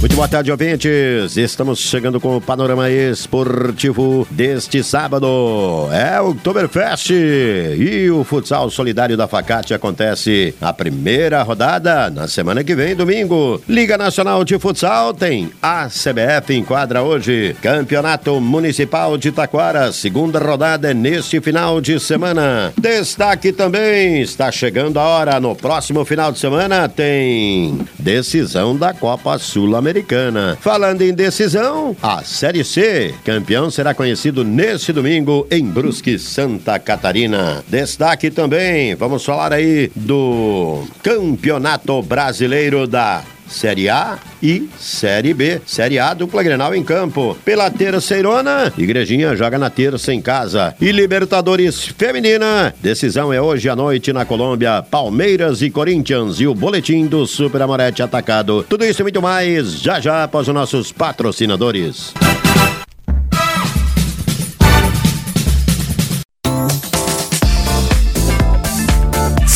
Muito boa tarde, ouvintes. Estamos chegando com o panorama esportivo deste sábado. É o Oktoberfest e o futsal solidário da Facate acontece a primeira rodada na semana que vem, domingo. Liga Nacional de Futsal tem a CBF enquadra hoje. Campeonato Municipal de Taquara, segunda rodada é neste final de semana. Destaque também, está chegando a hora. No próximo final de semana tem decisão da Copa Sul-Americana. Sul-Americana. Falando em decisão, a Série C. Campeão será conhecido neste domingo em Brusque, Santa Catarina. Destaque também, vamos falar aí do Campeonato Brasileiro da Série A e Série B. Série A, dupla Grenal em campo. Pela terceirona, Igrejinha joga na terça em casa. E Libertadores Feminina, decisão é hoje à noite na Colômbia. Palmeiras e Corinthians e o boletim do Super Amorete atacado. Tudo isso e muito mais já já após os nossos patrocinadores.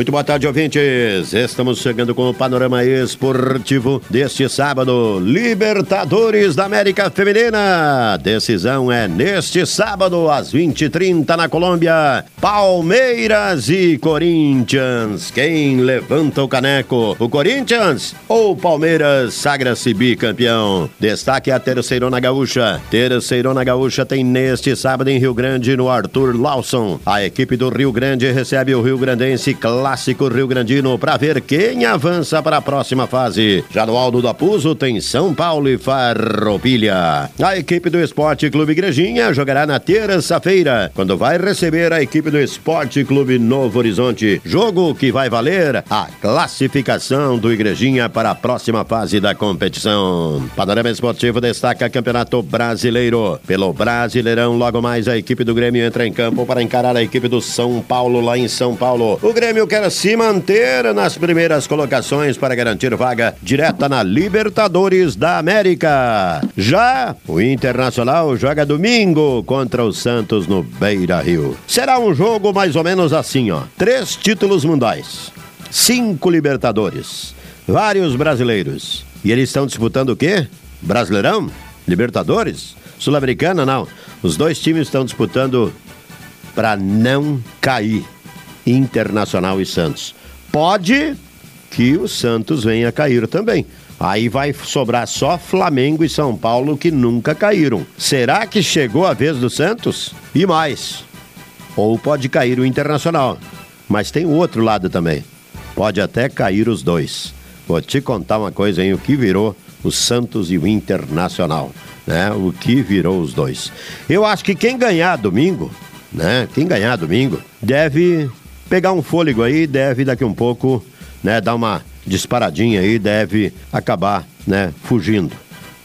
Muito boa tarde, ouvintes. Estamos chegando com o panorama esportivo deste sábado. Libertadores da América Feminina. Decisão é neste sábado, às 20h30, na Colômbia. Palmeiras e Corinthians. Quem levanta o caneco? O Corinthians ou o Palmeiras sagra-se bicampeão? Destaque a Terceirona Gaúcha. Terceirona Gaúcha tem neste sábado em Rio Grande, no Arthur Lawson. A equipe do Rio Grande recebe o Rio Grandense Clássico Clássico Rio Grandino para ver quem avança para a próxima fase. Já no Aldo do Apuso tem São Paulo e Farroupilha. A equipe do Esporte Clube Igrejinha jogará na terça-feira, quando vai receber a equipe do Esporte Clube Novo Horizonte. Jogo que vai valer a classificação do Igrejinha para a próxima fase da competição. Panorama Esportivo destaca Campeonato Brasileiro. Pelo Brasileirão, logo mais a equipe do Grêmio entra em campo para encarar a equipe do São Paulo lá em São Paulo. O Grêmio quer se manter nas primeiras colocações para garantir vaga direta na Libertadores da América. Já o Internacional joga domingo contra o Santos no Beira Rio. Será um jogo mais ou menos assim, ó. Três títulos mundiais, cinco Libertadores, vários brasileiros. E eles estão disputando o quê? Brasileirão? Libertadores? Sul-Americana? Não. Os dois times estão disputando para não cair. Internacional e Santos. Pode que o Santos venha cair também. Aí vai sobrar só Flamengo e São Paulo que nunca caíram. Será que chegou a vez do Santos? E mais. Ou pode cair o Internacional. Mas tem o outro lado também. Pode até cair os dois. Vou te contar uma coisa, hein? O que virou o Santos e o Internacional, né? O que virou os dois. Eu acho que quem ganhar domingo, né? Quem ganhar domingo deve pegar um fôlego aí, deve daqui um pouco, né, dar uma disparadinha aí, deve acabar, né, fugindo.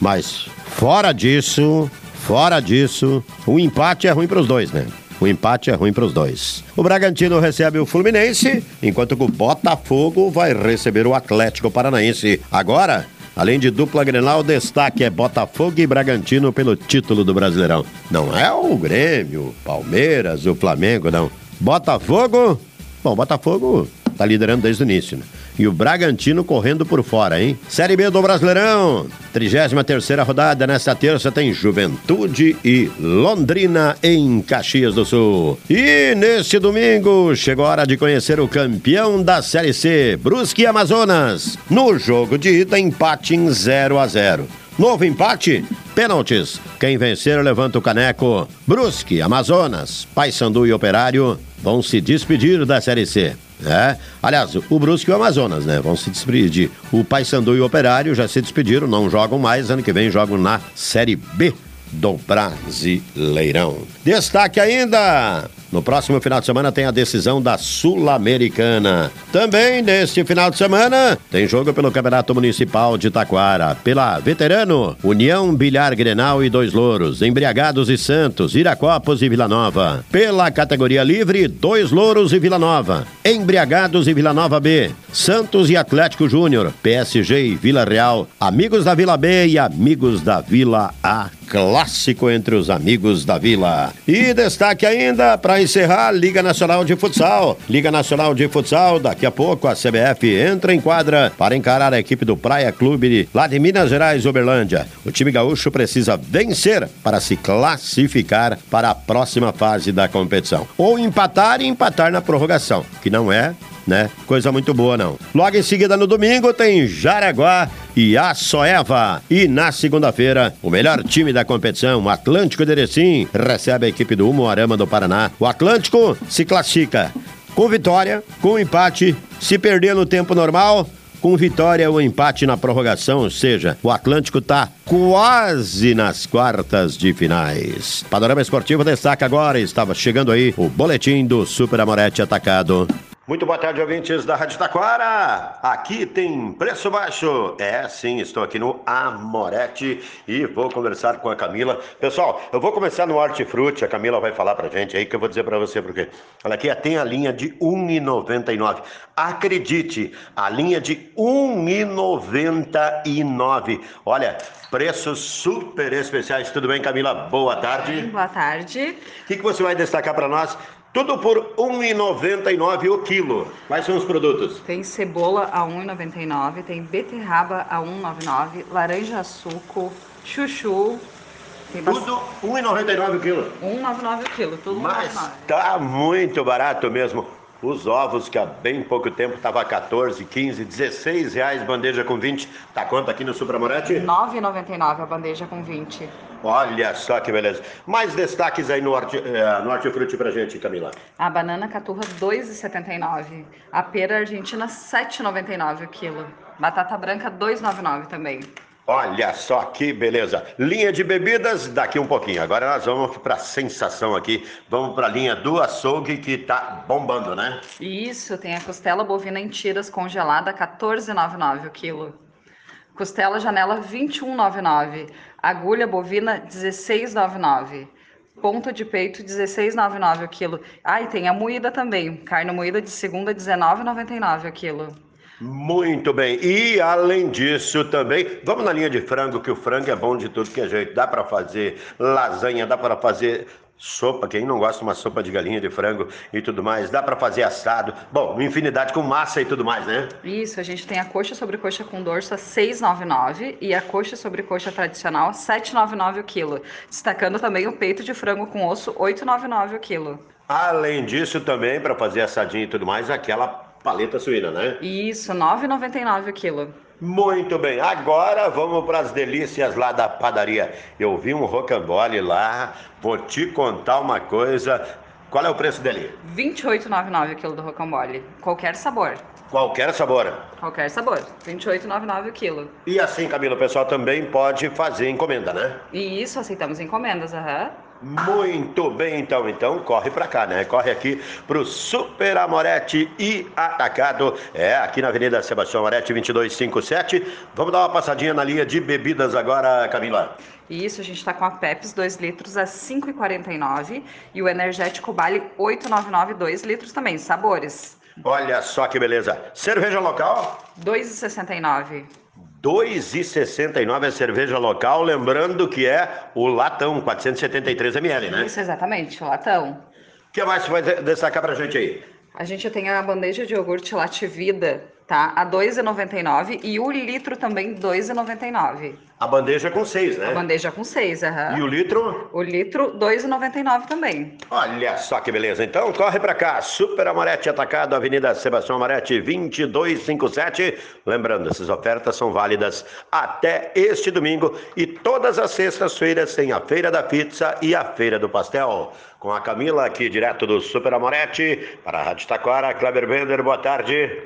Mas fora disso, fora disso, o empate é ruim para os dois, né? O empate é ruim para os dois. O Bragantino recebe o Fluminense, enquanto que o Botafogo vai receber o Atlético Paranaense. Agora, além de dupla Grenal, o destaque é Botafogo e Bragantino pelo título do Brasileirão. Não é o Grêmio, Palmeiras, o Flamengo, não. Botafogo Bom, o Botafogo tá liderando desde o início, né? e o Bragantino correndo por fora, hein? Série B do Brasileirão, 33 rodada, nesta terça tem Juventude e Londrina em Caxias do Sul. E neste domingo chegou a hora de conhecer o campeão da Série C, Brusque Amazonas. No jogo de ida, empate em 0 a 0 Novo empate? Pênaltis. Quem vencer levanta o caneco. Brusque, Amazonas, Paysandu e Operário vão se despedir da Série C. É. Aliás, o Brusque e o Amazonas, né? Vão se despedir. O Paysandu e o Operário já se despediram, não jogam mais. Ano que vem jogam na Série B do Brasileirão. Destaque ainda no próximo final de semana tem a decisão da Sul-Americana. Também neste final de semana tem jogo pelo Campeonato Municipal de Taquara. Pela Veterano, União Bilhar Grenal e Dois Louros, Embriagados e Santos, Iracopos e Vila Nova. Pela categoria livre, Dois Louros e Vila Nova. Embriagados e Vila Nova B. Santos e Atlético Júnior. PSG e Vila Real. Amigos da Vila B e Amigos da Vila A. Clássico entre os amigos da Vila. E destaque ainda para encerrar, Liga Nacional de Futsal. Liga Nacional de Futsal, daqui a pouco a CBF entra em quadra para encarar a equipe do Praia Clube lá de Minas Gerais, Uberlândia. O time gaúcho precisa vencer para se classificar para a próxima fase da competição. Ou empatar e empatar na prorrogação, que não é né? Coisa muito boa, não. Logo em seguida, no domingo, tem Jaraguá e a Soeva. E na segunda-feira, o melhor time da competição, o Atlântico de Erecim, recebe a equipe do Umuarama do Paraná. O Atlântico se classifica com vitória, com empate, se perder no tempo normal, com vitória ou empate na prorrogação, ou seja, o Atlântico está quase nas quartas de finais. Panorama Esportivo destaca agora, estava chegando aí o boletim do Super Amorete Atacado. Muito boa tarde, ouvintes da Rádio Taquara. Aqui tem preço baixo. É, sim, estou aqui no Amorete e vou conversar com a Camila. Pessoal, eu vou começar no Hortifruti. A Camila vai falar pra gente aí que eu vou dizer pra você porque. Olha aqui, tem a linha de R$ 1,99. Acredite, a linha de R$ 1,99. Olha, preços super especiais. Tudo bem, Camila? Boa tarde. Boa tarde. O que, que você vai destacar para nós? Tudo por R$ 1,99 o quilo. Quais são os produtos? Tem cebola a R$ 1,99, tem beterraba a R$ 1,99, laranja suco, chuchu. Tudo R$ 1,99 o quilo. R$ 1,99 o quilo, tudo Mas tá muito barato mesmo. Os ovos, que há bem pouco tempo estava 14, 15, 16 reais bandeja com 20. Tá quanto aqui no Supramorete? R$ 9,99 a bandeja com 20. Olha só que beleza. Mais destaques aí no, horti, eh, no hortifruti pra gente, Camila. A banana caturra 2,79. A pera argentina 7,99 o quilo. Batata branca 2,99 também. Olha só que beleza. Linha de bebidas daqui um pouquinho. Agora nós vamos para a sensação aqui. Vamos para a linha do açougue que tá bombando, né? Isso, tem a costela bovina em tiras congelada 14,99 o quilo. Costela janela 21,99. Agulha bovina 16,99. Ponto de peito 16,99 o quilo. Ah, e tem a moída também. Carne moída de segunda 19,99 o quilo. Muito bem. E além disso também, vamos na linha de frango, que o frango é bom de tudo que é jeito. Dá para fazer lasanha, dá para fazer sopa, quem não gosta de uma sopa de galinha de frango e tudo mais, dá para fazer assado. Bom, infinidade com massa e tudo mais, né? Isso, a gente tem a coxa sobre coxa com dorso a 6,99 e a coxa sobre coxa tradicional a 7,99 o quilo. Destacando também o peito de frango com osso 8,99 o quilo. Além disso também para fazer assadinho e tudo mais, aquela paleta suína, né? Isso, 9,99 o quilo. Muito bem, agora vamos para as delícias lá da padaria. Eu vi um rocambole lá, vou te contar uma coisa. Qual é o preço dele? R$ 28,99 o quilo do rocambole. Qualquer sabor. Qualquer sabor. Qualquer sabor. R$ 28,99 o quilo. E assim, Camila, o pessoal também pode fazer encomenda, né? E isso, aceitamos encomendas, aham. Uhum. Muito bem, então, então corre para cá, né? Corre aqui pro Super Amorete e Atacado. É, aqui na Avenida Sebastião Amorete 2257. Vamos dar uma passadinha na linha de bebidas agora, Camila. Isso, a gente está com a Pepsi 2 litros a 5,49 e o energético Bali 8,99 2 litros também, sabores. Olha só que beleza. Cerveja local? 2,69. 2,69 a cerveja local, lembrando que é o latão, 473 ml, né? Isso, exatamente, o latão. O que mais você vai destacar pra gente aí? A gente tem a bandeja de iogurte Latte Vida tá? A 2,99 e o litro também 2,99. A bandeja com seis, né? A bandeja com seis, aham. E o litro? O litro 2,99 também. Olha só que beleza. Então corre pra cá. Super Amorete Atacado, Avenida Sebastião Amorete 2257. Lembrando, essas ofertas são válidas até este domingo e todas as sextas-feiras tem a Feira da Pizza e a Feira do Pastel. Com a Camila aqui direto do Super Amorete para a Rádio Taquara. Kleber Bender, boa tarde.